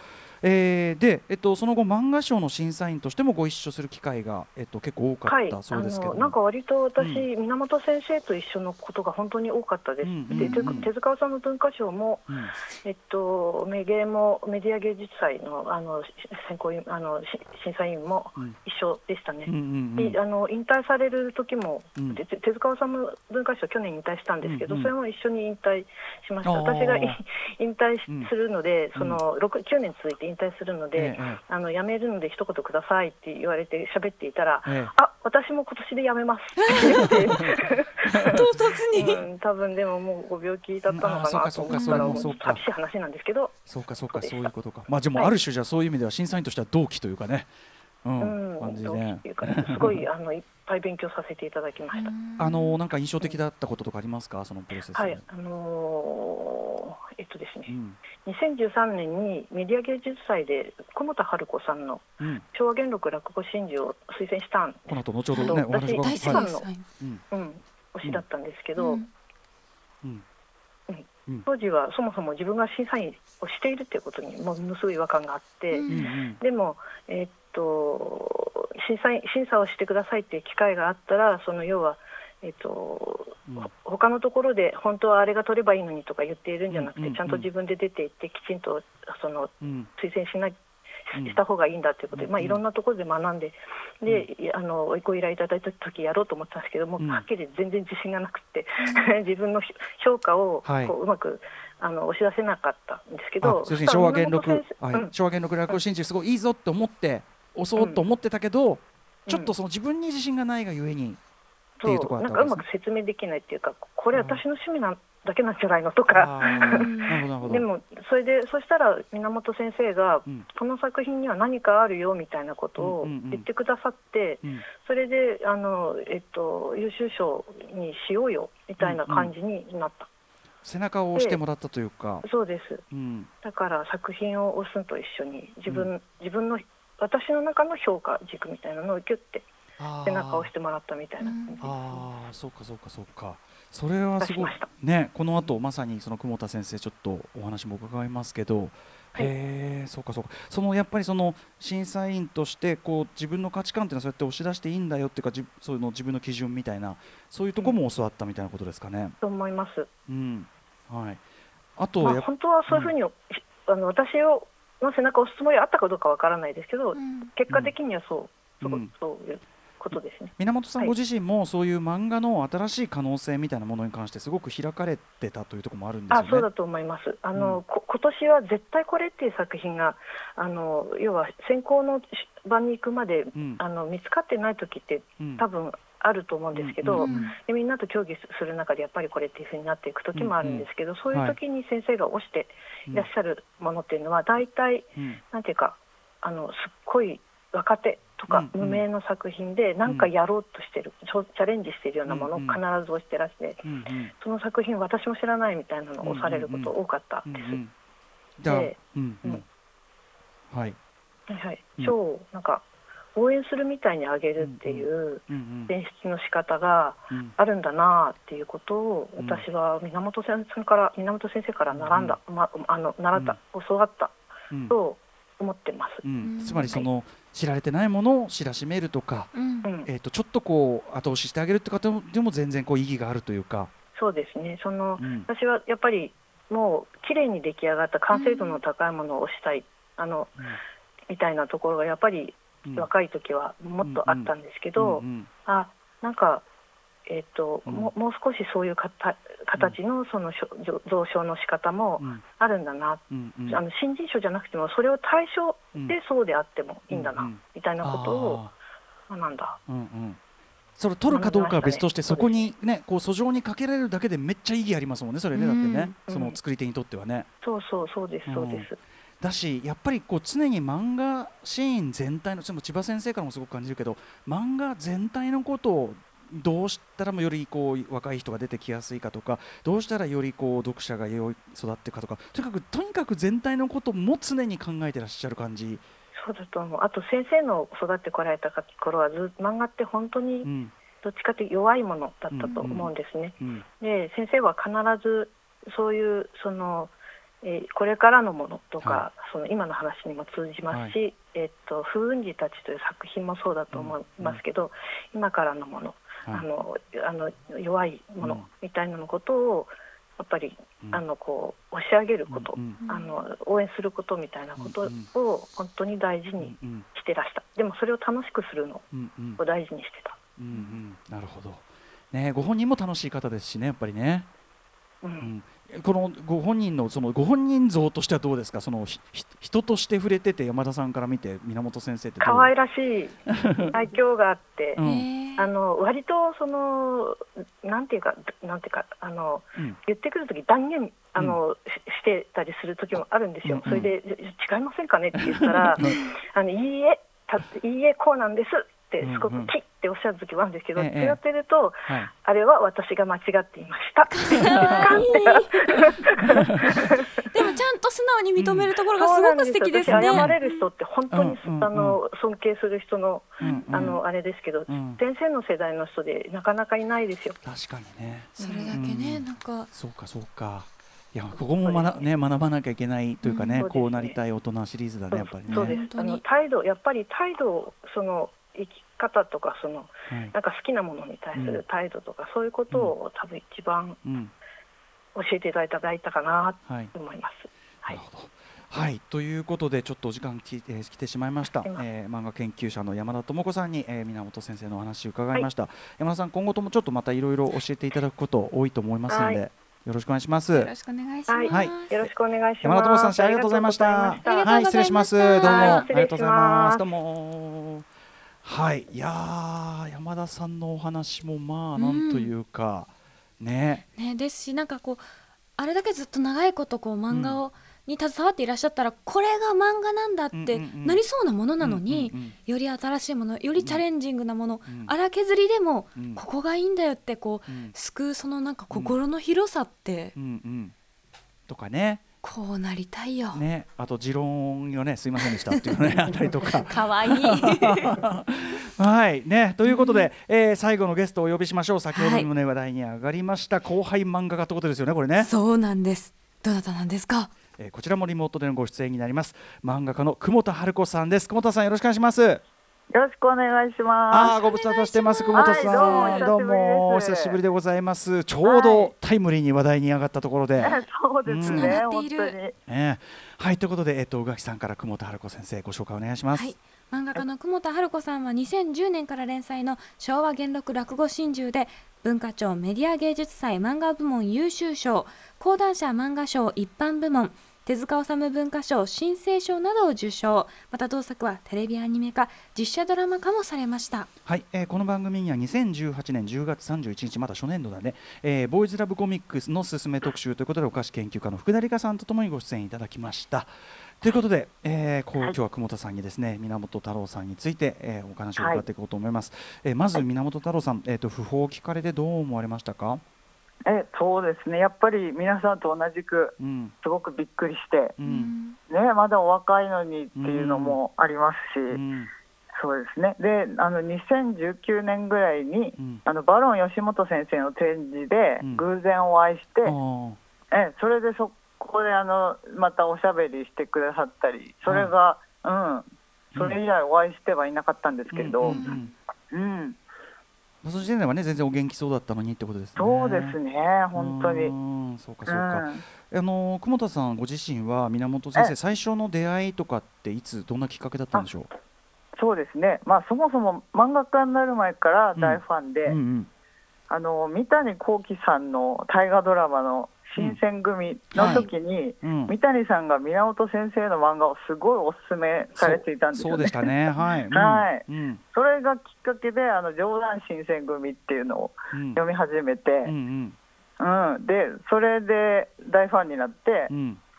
えー、で、えっと、その後漫画賞の審査員としてもご一緒する機会が、えっと、結構多かったそうですけど、はい、なんか割と私、うん、源先生と一緒のことが本当に多かったです、うんうんうん、で手塚治虫文化賞も、うん、えっと、メゲもメディア芸術祭のあの選考あの審査員も一緒でしたね、うんうんうん、であの引退される時も、うん、手塚治虫文化賞去年引退したんですけど、うんうん、それも一緒に引退しました。私が引退するので、その9年続いて引退するので、ええ、あの辞めるので一言くださいって言われて喋っていたら、え、あ私も今年で辞めます。って言って唐突に、うん、多分でももうご病気だったのかなと思ったら寂しい話なんですけど。そうかそうかそういうことか。まあでもある種じゃそういう意味では審査員としては同期というかね、うん、うん、感じね。すごいあのぱい勉強させていただきました。あのなんか印象的だったこととかありますか、そのプロセス。はい、あのー、えっとですね、うん、2013年にメディア芸術祭で久田春子さんの昭和元録落語真珠を推薦したんです。この後後ほどね、私一番の、うん、推しだったんですけど。うん当時はそもそも自分が審査員をしているということにものすごい違和感があって、うん、でも、えー、っと審査審査をしてくださいっていう機会があったらその要は、えー、っとうん、他のところで本当はあれが取ればいいのにとか言っているんじゃなくて、ちゃんと自分で出ていってきちんとその、推薦しないした方がいいんだということで、まあ、いろんなところで学んで、であのご依頼いただいた時やろうと思ったんですけども、はっきり全然自信がなくて、自分の評価をこううまくあの押し出せなかったんですけど、昭和元禄、はい、昭和元禄落語真珠すごいいいぞと思って押そうと思ってたけど、ちょっとその自分に自信がないがゆえに。っていうところなんかうまく説明できないっていうかこれ私の趣味なんだけなんじゃないのとか。でもそれでそしたら源先生が、うん、この作品には何かあるよみたいなことを言ってくださって、うん。うんうん、それであの、えっと、優秀賞にしようよみたいな感じになった。うん。うん、背中を押してもらったというか。そうです、うん、だから作品を押すと一緒に自分,、自分の私の中の評価軸みたいなのをギュッて背中を押してもらったみたいな感じ。ああそうかそうかそうか。それはすごいねこの後まさにその久保田先生ちょっとお話も伺いますけど、はい、へえそうかそうか。そのやっぱりその審査員としてこう自分の価値観っていうのはそうやって押し出していいんだよっていうかじそういうの自分の基準みたいなそういうところも教わったみたいなことですかね。うん、と思います。うん。はい、あと、まあ、本当はそういうふうに、うん、あの私をの背中を押すつもりはあったかどうかわからないですけど、うん、結果的にはそう、そうそういうことですね。源さんご自身もそういう漫画の新しい可能性みたいなものに関してすごく開かれてたというところもあるんですよね。あそうだと思います。あの、うん、今年は絶対これっていう作品があの要は選考の場に行くまで、うん、あの見つかってない時って、うん、多分あると思うんですけど、うん。うん。うん、みんなと協議する中でやっぱりこれっていうふうになっていく時もあるんですけど、うん。うん、そういう時に先生が推していらっしゃるものっていうのは大体、うん、なんていうかあのすっごい若手とか無名の作品で何かやろうとしてる、チャレンジしているようなものを必ず押してらして、その作品私も知らないみたいなのを押されること多かったです。で、はい、はい、賞をなんか応援するみたいにあげるっていう演出の仕方があるんだなっていうことを私は源先生から源先生から習んだ、ま、あの習った、教わったと思ってます、うん、つまりその、はい、知られてないものを知らしめるとか、うん、えーと、ちょっとこう後押ししてあげるって方でも全然こう意義があるというか。そうですね。その、うん、私はやっぱりもう綺麗に出来上がった完成度の高いものを押したい、あのみたいなところがやっぱり若い時はもっとあったんですけど、あなんかえーと、うん、ももう少しそういうかた形のその蔵書の仕方もあるんだな、うんうん、あの新人賞じゃなくてもそれを対象でそうであってもいいんだな、みたいなことをあなんだ、うんうん。それ取るかどうかは別として、そこにねこう訴状にかけられるだけでめっちゃ意義ありますもんねそれねだってね、その作り手にとってはね、そうそうそうですそうです、だしやっぱりこう常に漫画シーン全体のでも千葉先生からもすごく感じるけど漫画全体のことをどうしたらもよりこう若い人が出てきやすいかとかどうしたらよりこう読者がよい育っていくかとかとにかくとにかく全体のことも常に考えてらっしゃる感じ。そうだと思う。あと先生の育ってこられた頃はず漫画って本当にどっちかというと弱いものだったと思うんですね。うん。うん、で先生は必ずそういうそのえー、これからのものとか、はい、その今の話にも通じますし、はい、えっと「風雲児たち」という作品もそうだと思いますけど、うん、今からのもの、はい、あのあの弱いものみたいなのことをやっぱり、うん、あのこう押し上げること、うんうん、あの応援することみたいなことを本当に大事にしてらした、でもそれを楽しくするのを大事にしてた。うんうん、なるほど、ね、ご本人も楽しい方ですしねやっぱりね。うん、このご本人のそのご本人像としてはどうですか？その人として触れてて山田さんから見て源先生って可愛らしい。愛嬌があって、うん、あの割とそのなんていうかなんていうかあの、うん、言ってくる時断言あの、うん、してたりする時もあるんですよ、それで違いませんかね？って言ったら、あのいいえたいいえこうなんですってすごくキッっておっしゃる時もあるんですけど、ええ、違ってると、はい、あれは私が間違っていました。でもちゃんと素直に認めるところがすごく素敵ですね。謝れる人って本当に、うん、あの尊敬する人の、うん、あのあれですけど、うん、先生の世代の人でなかなかいないですよ。確かにね。それだけね、なんか。そうかそうか。いやここも学,、ね、学ばなきゃいけないというかね、こうなりたい大人シリーズだねやっぱりね。そうですあの態度やっぱり態度その生き方とかその、はい、なんか好きなものに対する態度とか、うん、そういうことを多分一番教えていただいたかなと思います。はい、はい。はい、ということでちょっとお時間き、えー、来てしまいました、えー、漫画研究者の山田智子さんに、えー、源先生のお話を伺いました、はい、山田さん今後ともちょっとまたいろいろ教えていただくこと多いと思いますので、はい、よろしくお願いします。よろしくお願いします、はい、よろしくお願いします山田智子さんありがとうございました。はい。失礼します。どうも。ありがとうございます。どうもはい。いや山田さんのお話もまあなんというか、うん、ね。ねですしなんかこうあれだけずっと長いことこう漫画を、うんに携わっていらっしゃったらこれが漫画なんだってなりそうなものなのに、より新しいものよりチャレンジングなもの、荒削りでも、ここがいいんだよってこう、救うそのなんか心の広さって、とかねこうなりたいよ。ね、あと持論よね、すいませんでしたっていうね、あたりとか。可愛いい。はい、ね、ということで、えー、最後のゲストをお呼びしましょう。先ほどもね、話題に上がりました。後輩漫画家ってことですよね、これね。そうなんです。どなたなんですか？えー、こちらもリモートでのご出演になります。漫画家の久保田春子さんです。久保田さん、よろしくお願いします。よろしくお願いします。ああ、ご無沙汰してます、久保田さん。はい、どうもお久しぶりでございます。ちょうどタイムリーに話題に上がったところで。はい、そうですね、うん、本当に。ね、はい、ということで、えっと、宇垣さんから久保田春子先生、ご紹介お願いします。はい漫画家の久保田春子さんは2010年から連載の昭和元禄落語真珠で文化庁メディア芸術祭漫画部門優秀賞講談社漫画賞一般部門手塚治虫文化賞新生賞などを受賞。また同作はテレビアニメ化実写ドラマ化もされました。はい、えー、この番組には2018年10月31日まだ初年度だね、えー、ボーイズラブコミックスのすすめ特集ということでお菓子研究家の福田理香さんとともにご出演いただきました。ということで、えー、こう今日は久保田さんにですね源太郎さんについて、えー、お話を伺っていこうと思います、はい、えー、まず源太郎さん、えーと、訃報を聞かれてどう思われましたか？えそうですね、やっぱり皆さんと同じく、すごくびっくりして、うん、ね、まだお若いのにっていうのもありますし、うん、そうですね、であの2019年ぐらいに、うん、あのバロン吉本先生の展示で偶然お会いして、えそれでそこであのまたおしゃべりしてくださったり、それが、うん、それ以来お会いしてはいなかったんですけど、うんその時点ではね全然お元気そうだったのにってことですね。そうですね本当に。そうかそうか。うん、あの久保田さんご自身は源先生最初の出会いとかっていつどんなきっかけだったんでしょう？そうですね。まあそもそも漫画家になる前から大ファンで、うんうんうん、あの三谷幸喜さんの大河ドラマの新選組の時に、三谷さんが源先生の漫画をすごいおすすめされていたんですよね。そうでしたね。はい。はい。うん、それがきっかけであの冗談新選組っていうのを読み始めて、うんうん、でそれで大ファンになって、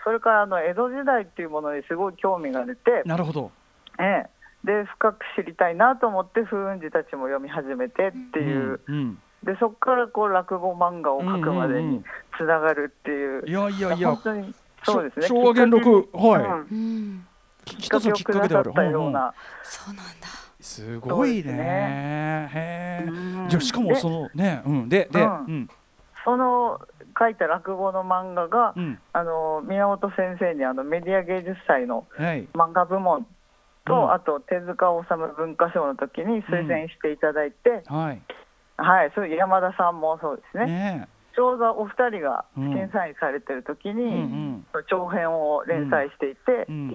それからあの江戸時代っていうものにすごい興味が出て、なるほど。ええ。で深く知りたいなと思って風雲児たちも読み始めてっていう。うんでそこからこう落語漫画を描くまでにつながるっていう,、いやいやいや本当にそうですね。昭和元禄はい、うん、一つのきっかけである。ような、そうなんだ。すごいね。ね。へえ。じゃしかもそのねうん。でで、うん。その書いた落語の漫画が、うん、あの源先生にあのメディア芸術祭の漫画部門と、はい、あと手塚治虫文化賞の時に推薦していただいて、うん、はい、はい、そう山田さんもそうですね。ねちょうどお二人が審査員されてる時に、うん、長編を連載していて、うん、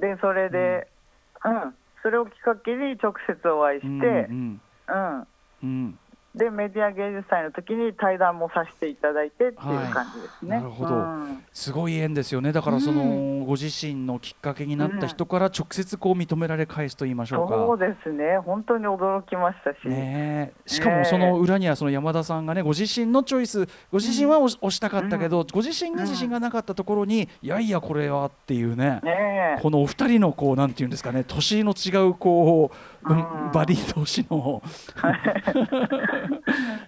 でそれで、うん、うん、それをきっかけに直接お会いして、うんでメディア芸術祭の時に対談もさせていただいてっていう感じですね。はい、なるほど、うん、すごい縁ですよね。だからその、うん、ご自身のきっかけになった人から直接こう認められ返すと言いましょうか。そうですね。本当に驚きましたし。ね、しかもその裏にはその山田さんがねご自身のチョイスご自身は押したかったけど、うん、ご自身が自信がなかったところに、いやいやこれはっていうね。ねこのお二人のこうなんていうんですかね年の違うこう。バディ同士の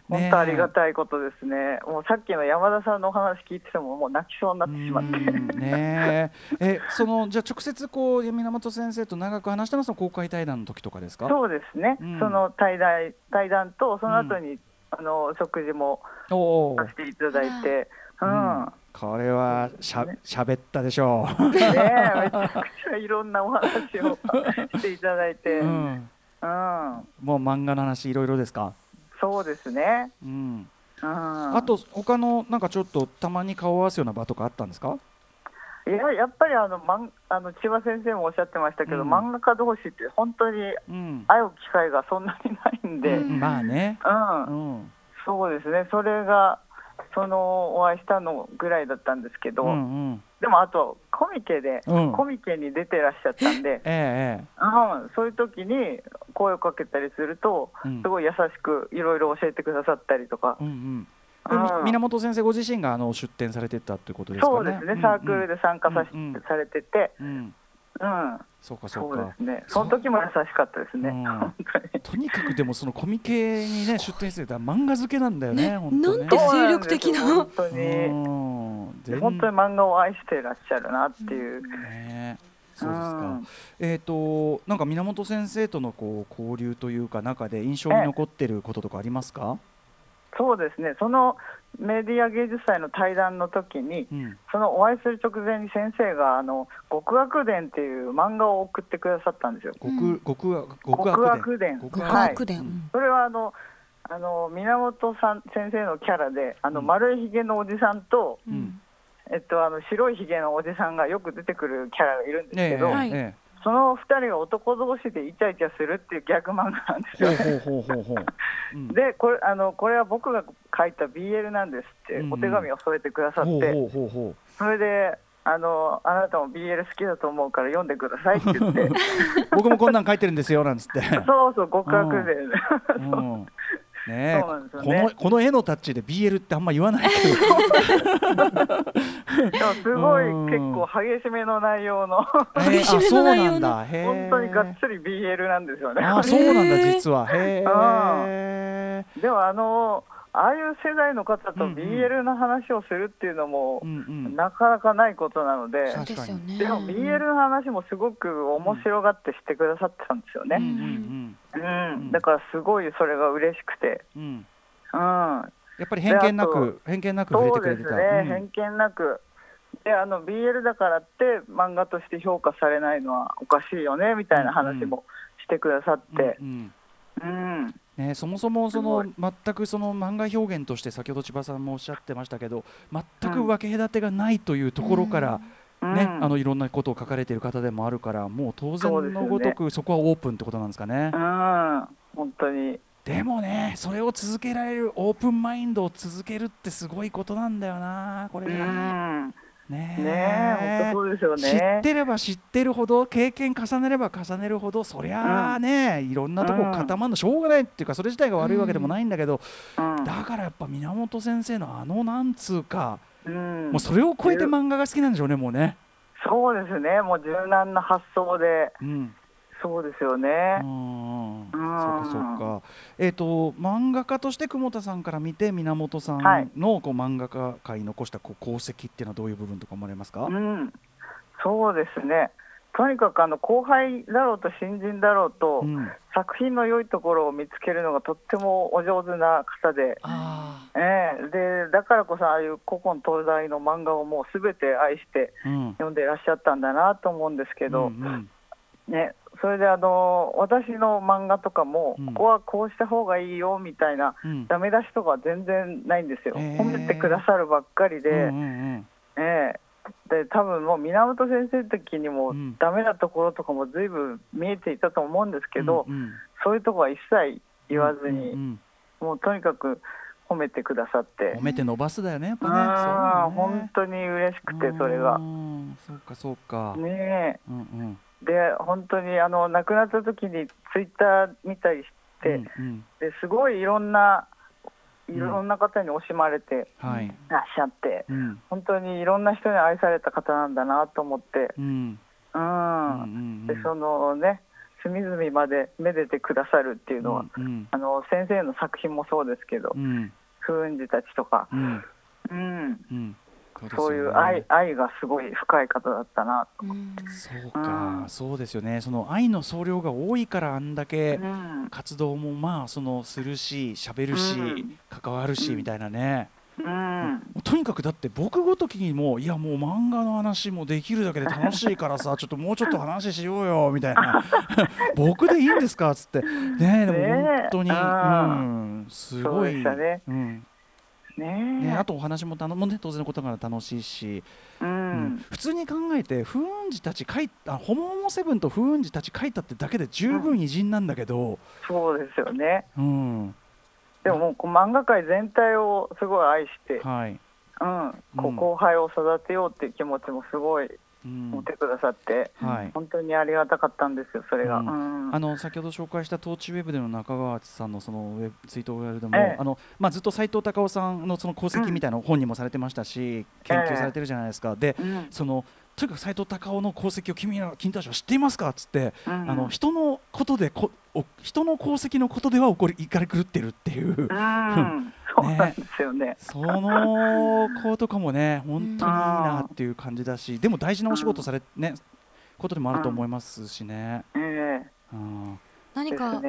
本当ありがたいことですね、もうさっきの山田さんのお話聞いてても、もう泣きそうになってしまって。ねえ。そのじゃあ、直接こう源先生と長く話したのは、公開対談の時とかですか？そうですね、うん、その対談対談と、その後に、うん、あの食事もさせていただいて。うん、うんこれはしゃ喋ったでしょう。ねめちゃくちゃいろんなお話をしていただいて、うん、うん、もう漫画の話いろいろですか？そうですね。うん。あと他のなんかちょっとたまに顔合わすような場とかあったんですか？いややっぱりあの、まん、あの千葉先生もおっしゃってましたけど、うん、漫画家同士って本当に会う機会がそんなにないんで、うん、まあね、うん、うん、そうですね。それがそのお会いしたのぐらいだったんですけど、うんうん、でもあとコミケで、うん、コミケに出てらっしゃったんで、ええうん、そういう時に声をかけたりすると、すごい優しくいろいろ教えてくださったりとか。うんうん。源先生ご自身があの出展されてたということですかね。そうですね、サークルで参加さ,、されてて、うん、うん、そうかそうか。そうですね。その時も優しかったですね。とにかくでもそのコミケにね出展してた漫画漬けなんだよね。ねなんて精力的な。本当に。本当に漫画を愛していらっしゃるなっていう。ね。そうですか。えっ、となんか源先生とのこう交流というか中で印象に残ってることとかありますか？そうですね。そのメディア芸術祭の対談の時に、うん、そのお会いする直前に先生があの極悪伝っていう漫画を送ってくださったんですよ。極極極悪伝。極悪伝。はい、それはあのあの源さん先生のキャラであの、丸いひげのおじさんと、うん、えっとあの白いひげのおじさんがよく出てくるキャラがいるんですけど。ねええその2人が男同士でイチャイチャするっていう逆漫画なんですよ、ね。でこれあのこれは僕が書いた BL なんですってお手紙を添えてくださって、それであのあなたも BL 好きだと思うから読んでくださいって言って。僕もこんなん書いてるんですよなんつってそうそう極悪で、うんね。このこの絵のタッチで BL ってあんま言わないけど。すごい結構激しめの内容の。激しめの内容の。本当にがっつり BL なんですよね。あそうなんだ実は。へえでもあのああいう世代の方と BL の話をするっていうのも、なかなかないことなので、でも BL の話もすごく面白がってしてくださってたんですよね。うんだからすごいそれが嬉しくて。うん、やっぱり偏見なく偏見なく触れてくれてた。そうですね、偏見なく。であの BL だからって漫画として評価されないのはおかしいよねみたいな話もしてくださって。うんね、そもそもその全くその漫画表現として先ほど千葉さんもおっしゃってましたけど全く分け隔てがないというところから、ね、うん、あのいろんなことを書かれている方でもあるからもう当然のごとくそこはオープンってことなんですかね。うん、本当に。でもねそれを続けられるオープンマインドを続けるってすごいことなんだよなこれが。ねね本当そうですよね。知ってれば知ってるほど経験重ねれば重ねるほどそりゃあね、うん、いろんなとこ固まるのしょうがないっていうかそれ自体が悪いわけでもないんだけど、うん、だからやっぱ源先生のあのなんつうか、うん、もうそれを超えて漫画が好きなんでしょうねもうね。そうですねもう柔軟な発想で、うん、そうですよね。うん、そうかそうか。えっ、ー、と漫画家として久保田さんから見て源さんのこう漫画家界残したこう功績っていうのはどういう部分とか思われますか？うん、そうですね。とにかくあの後輩だろうと新人だろうと、うん、作品の良いところを見つけるのがとってもお上手な方で、えー、でだからこそああいう古今東西の漫画をもうすべて愛して読んでいらっしゃったんだなと思うんですけど、うんうん、ね、それであの私の漫画とかも、ここはこうした方がいいよみたいな、うん、ダメ出しとか全然ないんですよ、えー、褒めてくださるばっかりで、うんうんうん、えー、で多分もう源先生的にも、ダメなところとかもずいぶん見えていたと思うんですけど、うんうん、そういうところは一切言わずに、うんうんうん、もうとにかく褒めてくださって。褒めて伸ばすだよねやっぱね。あ、ね、本当に嬉しくてそれが。そうかそうか。ねえ、うんうんで本当にあの亡くなった時にツイッター見たりして、うんうん、ですごいいろんないろんな方に惜しまれてらっしゃって、うん、本当にいろんな人に愛された方なんだなと思って、うん、うん。でそのね隅々までめでてくださるっていうのは、うんうん、あの先生の作品もそうですけど、うん、風雲児たちとか、うん、うんそういう愛愛がすごい深い方だったなと思って、そうか、うん、そうですよね。その愛の総量が多いからあんだけ活動もまあそのするし喋るし、うん、関わるし、みたいなね。うん、とにかくだって僕ごときにもいやもう漫画の話もできるだけで楽しいからさ ちょっともうちょっと話しようよみたいな。僕でいいんですか？っつって。ねでも本当に、ね、うん。すごい、ね、うんね。あとお話もたのも、ね、当然のことから楽しいし、うん、うん、普通に考えて風雲児たち書いあホモホモセブンと風雲児たち書いたってだけで十分偉人なんだけど、うん、そうですよね、うん、でももう漫画界全体をすごい愛して、はい。うん、こう後輩を育てようっていう気持ちもすごい持ってくださって、はい、本当にありがたかったんですよ、それが。うん。あの先ほど紹介したトーチウェブでの中川さんのそのウェブツイートウェブでも、ええ、あのまあ、ずっと斎藤隆夫さんのその功績みたいな本にもされてましたし、研究されてるじゃないですか。で、そのとにかく斎藤隆夫の功績を君ら君たちは知っていますか？っつって、うん、あの人のことでこ人の功績のことでは起こり怒り狂ってるっていう、うん、そうなんですよね。その子とかもね本当にいいなっていう感じだし、でも大事なお仕事されねことでもあると思いますしね。うん、何か、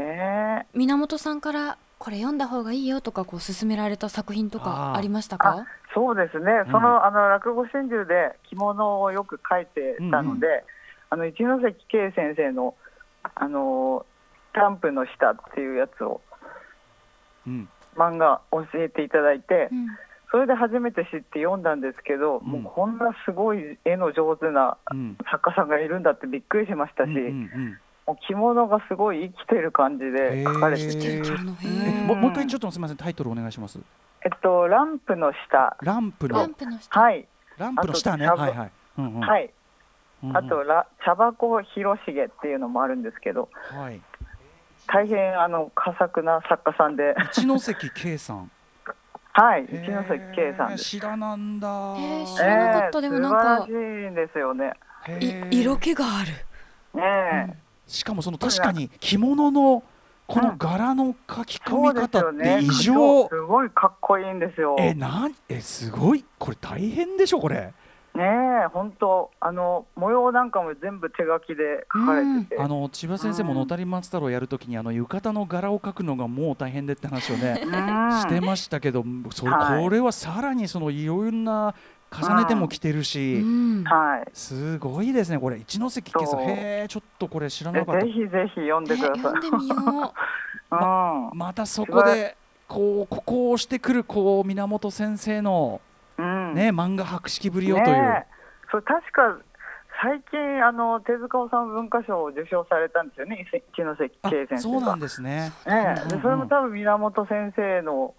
源さんからこれ読んだ方がいいよとかこう勧められた作品とかありましたか？そうですね、そのあの落語真珠で着物をよく書いてたので、うんうん、あの一ノ関圭先生のあのキャンプの下っていうやつを、うん、漫画教えていただいて、うん、それで初めて知って読んだんですけど、うん、もうこんなすごい絵の上手な作家さんがいるんだってびっくりしましたし、うんうんうん着物がすごい生きてる感じで書かれてて、ももう一回ちょっとすみませんタイトルお願いします。えっとランプの下。ランプの。はい。ランプの下ね。はいはい、うんうん、はい、あとら茶箱広重っていうのもあるんですけど、はい、大変あの佳作な作家さんで。一ノ関圭さん。はい。一ノ関圭さん知らなんだ。知らなかった、でもなんか素晴らしいんですよね。色気がある。ねえ、しかもその確かに着物のこの柄の書き込み方って異常、すごいかっこいいんですよ。えなんえすごい。これ大変でしょこれ。ねえ本当あの模様なんかも全部手書きで書かれてて、あの千葉先生も野谷松太郎やるときにあの浴衣の柄を描くのがもう大変でって話をねしてましたけどそこれはさらにそのいろんな重ねても着てるし、はい、すごいですねこれ。一ノ関圭さんへえちょっとこれ知らなかった。ぜひぜひ読んでください、読んでみよう。ままたそこでこうここを押してくるこう源先生の、うん、ね漫画博識ぶりをという、ね、そう確か最近あの手塚治虫文化賞を受賞されたんですよね一ノ関圭先生そうなんですね。ね、うんうん、でそれも多分源先生の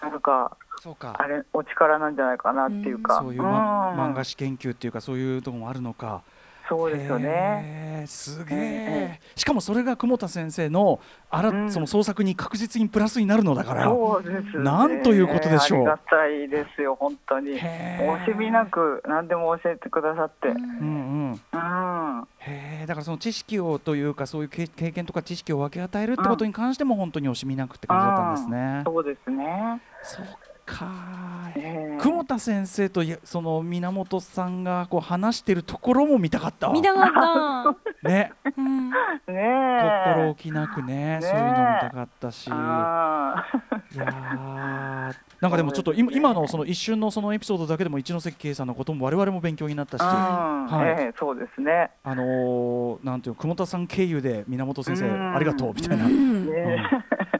なんかそうかあれお力なんじゃないかなっていうか、うん、そういう、ま、漫画史研究っていうかそういうところもあるのか。そうですよね。すげえ。しかもそれが久保田先生のあら、うん、その創作に確実にプラスになるのだから。そうです、ね。なんということでしょう。ありがたいですよ本当に。惜しみなく何でも教えてくださって。うんうん。うん。へえ。だからその知識をというかそういう経験とか知識を分け与えるってことに関しても本当に惜しみなくって感じだったんですね。そうですね。そうか、えー、久保田先生とその源さんがこう話してるところも見たかった。見たかった。ね、うん、ね心置きなくねそういうの見たかったし。いやなんかでもちょっと今今のその一瞬のそのエピソードだけでも一ノ関圭さんのことも我々も勉強になったし、はい。えー、そうですね。あのー、なんていう久保田さん経由で源先生ありがとうみたいな、うん、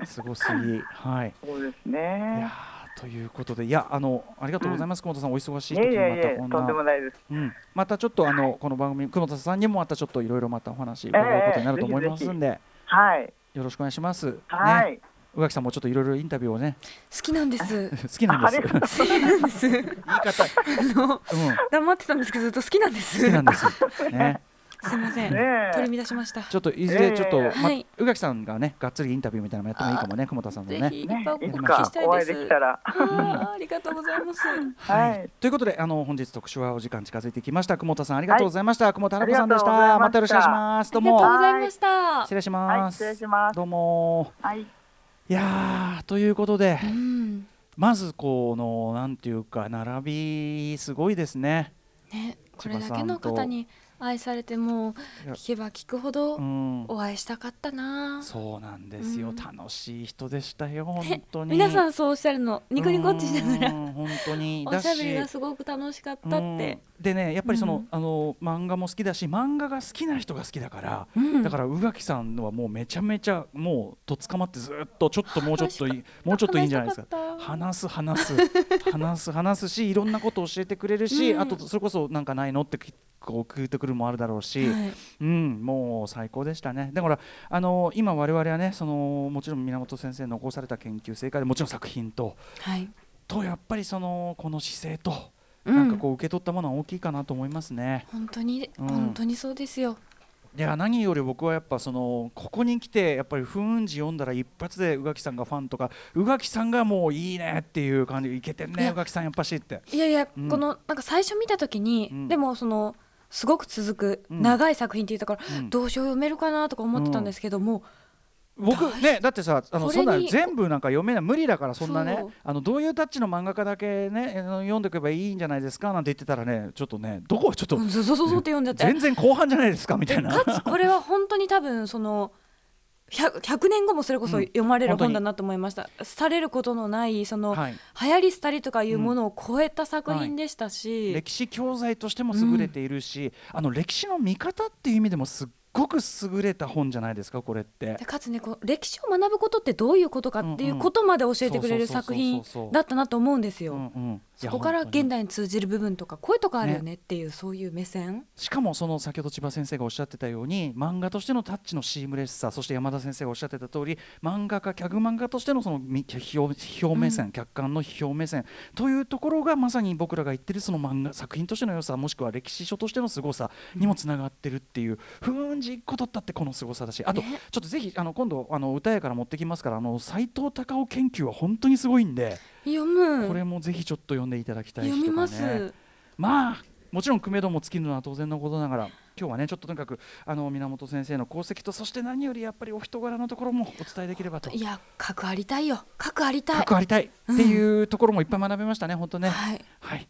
すごすぎ。はい。そうですね。いやということでいやあのありがとうございます、久保田さんお忙しい時にまたこんなとんでもないです、うん、またちょっとあのこの番組久保田さんにもまたちょっといろいろまたお話伺うことになると思いますんで、はいよろしくお願いします。はい。宇垣さんもちょっといろいろインタビューをね。好きなんです。好きなんです。好きなんです。言い方。あの、黙ってたんですけど、ずっと好きなんです。好きなんです。ね。すみません、取り乱しました。ちょっといずれちょっと、ま宇垣さんがねがっつりインタビューみたいなのもやってもいいかもね久保田さんのね。いつか。お会いできたら。ありがとうございます。はい。ということであの本日特集はお時間近づいてきました。久保田さんありがとうございました。久保田春子さんでしたまたよろしくお願いしますどうもありがとうございました。失礼します。失礼します。どうも。はい。いやということでまずこのなんていうか並びすごいですね。ねこれだけの方に愛されても聞けば聞くほどお会いしたかったな、うん、そうなんですよ、うん、楽しい人でしたよ本当に。皆さんそうおっしゃるのニコニコってしながら本当に。おしゃべりがすごく楽しかったって。でねやっぱりその,、あの漫画も好きだし漫画が好きな人が好きだから、だから宇垣さんはもうめちゃめちゃもうとつかまってずっとちょっともうちょっといいもうちょっといいんじゃないですか。話す話す。話す話すしいろんなことを教えてくれるし、あとそれこそなんかないのってこう聞いてくるもあるだろうし、はい、うんもう最高でしたね。だからあの今我々はねそのもちろん源先生残された研究成果でもちろん作品と、はい、とやっぱりそのこの姿勢と、なんかこう受け取ったものは大きいかなと思いますね。本当に、うん、本当にそうですよ。いや何より僕はやっぱそのここに来てやっぱり不運字読んだら一発で宇垣さんがファンとか宇垣さんがもういいねっていう感じいけてんね宇垣さんやっぱしって。いやいや、うん、このなんか最初見た時に、うん、でもそのすごく続く長い作品っていうところ、うん、どうしよう読めるかなとか思ってたんですけども、僕ねだってさあのそんな全部なんか読めない無理だからそんなねあのどういうタッチの漫画家だけね読んでおけばいいんじゃないですかなんて言ってたらねちょっとねどこちょっと、うん、そうそうそうって読んじゃって。全然後半じゃないですかみたいな。かつこれは本当に多分その 100, 100, 年後もそれこそ読まれる本だなと思いました、うん、廃れることのないその、はい、流行り廃りとかいうものを超えた作品でしたし、うんはい、歴史教材としても優れているし、うん、あの歴史の見方っていう意味でもすっごく優れた本じゃないですかこれって。でかつねこう歴史を学ぶことってどういうことかっていうことまで教えてくれる作品だったなと思うんですよ。そこから現代に通じる部分とかこういうとこあるよねっていう、ね、そういう目線？しかもその先ほど千葉先生がおっしゃってたように漫画としてのタッチのシームレスさそして山田先生がおっしゃってた通り漫画家客漫画としてのその批評目線、うん、客観の批評目線。というところがまさに僕らが言ってるその漫画作品としての良さもしくは歴史書としての凄さにもつながってるっていう、不運じ1個取ったってこの凄さだしあと、ね、ちょっとぜひあの今度あの歌屋から持ってきますからあの斎藤隆夫研究は本当にすごいんで。読む。これもぜひちょっと読んでいただきたい人がね。まあもちろん久米度も尽きるのは当然のことながら今日はねちょっととにかくあの源先生の功績とそして何よりやっぱりお人柄のところもお伝えできればと。いや核ありたいよ。核ありたい。核ありたい。っていうところもいっぱい学べましたね、うん、本当ね。はい、はい。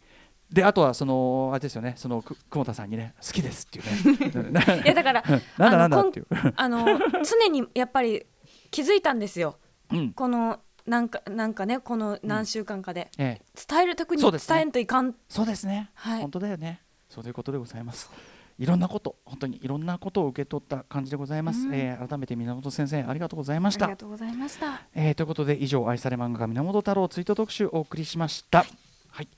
であとはそのあれですよね。その久保田さんにね好きですっていうね。いやだからなんだなんだっていう。あの常にやっぱり気づいたんですよ、うん、このなんかなんかねこの何週間かで、うんええ、伝える時に伝えんといかん。そうですね、はい、本当だよね。そういうことでございます。いろんなこと本当にいろんなことを受け取った感じでございます、うん、えー、改めて源先生ありがとうございました。ありがとうございました、えー、ということで以上愛され漫画家源太郎ツイート特集お送りしました。はい。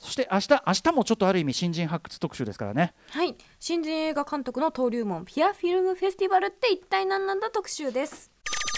そして明日明日もちょっとある意味新人発掘特集ですからね。はい。新人映画監督の登竜門ピアフィルムフェスティバルって一体何なんだ特集です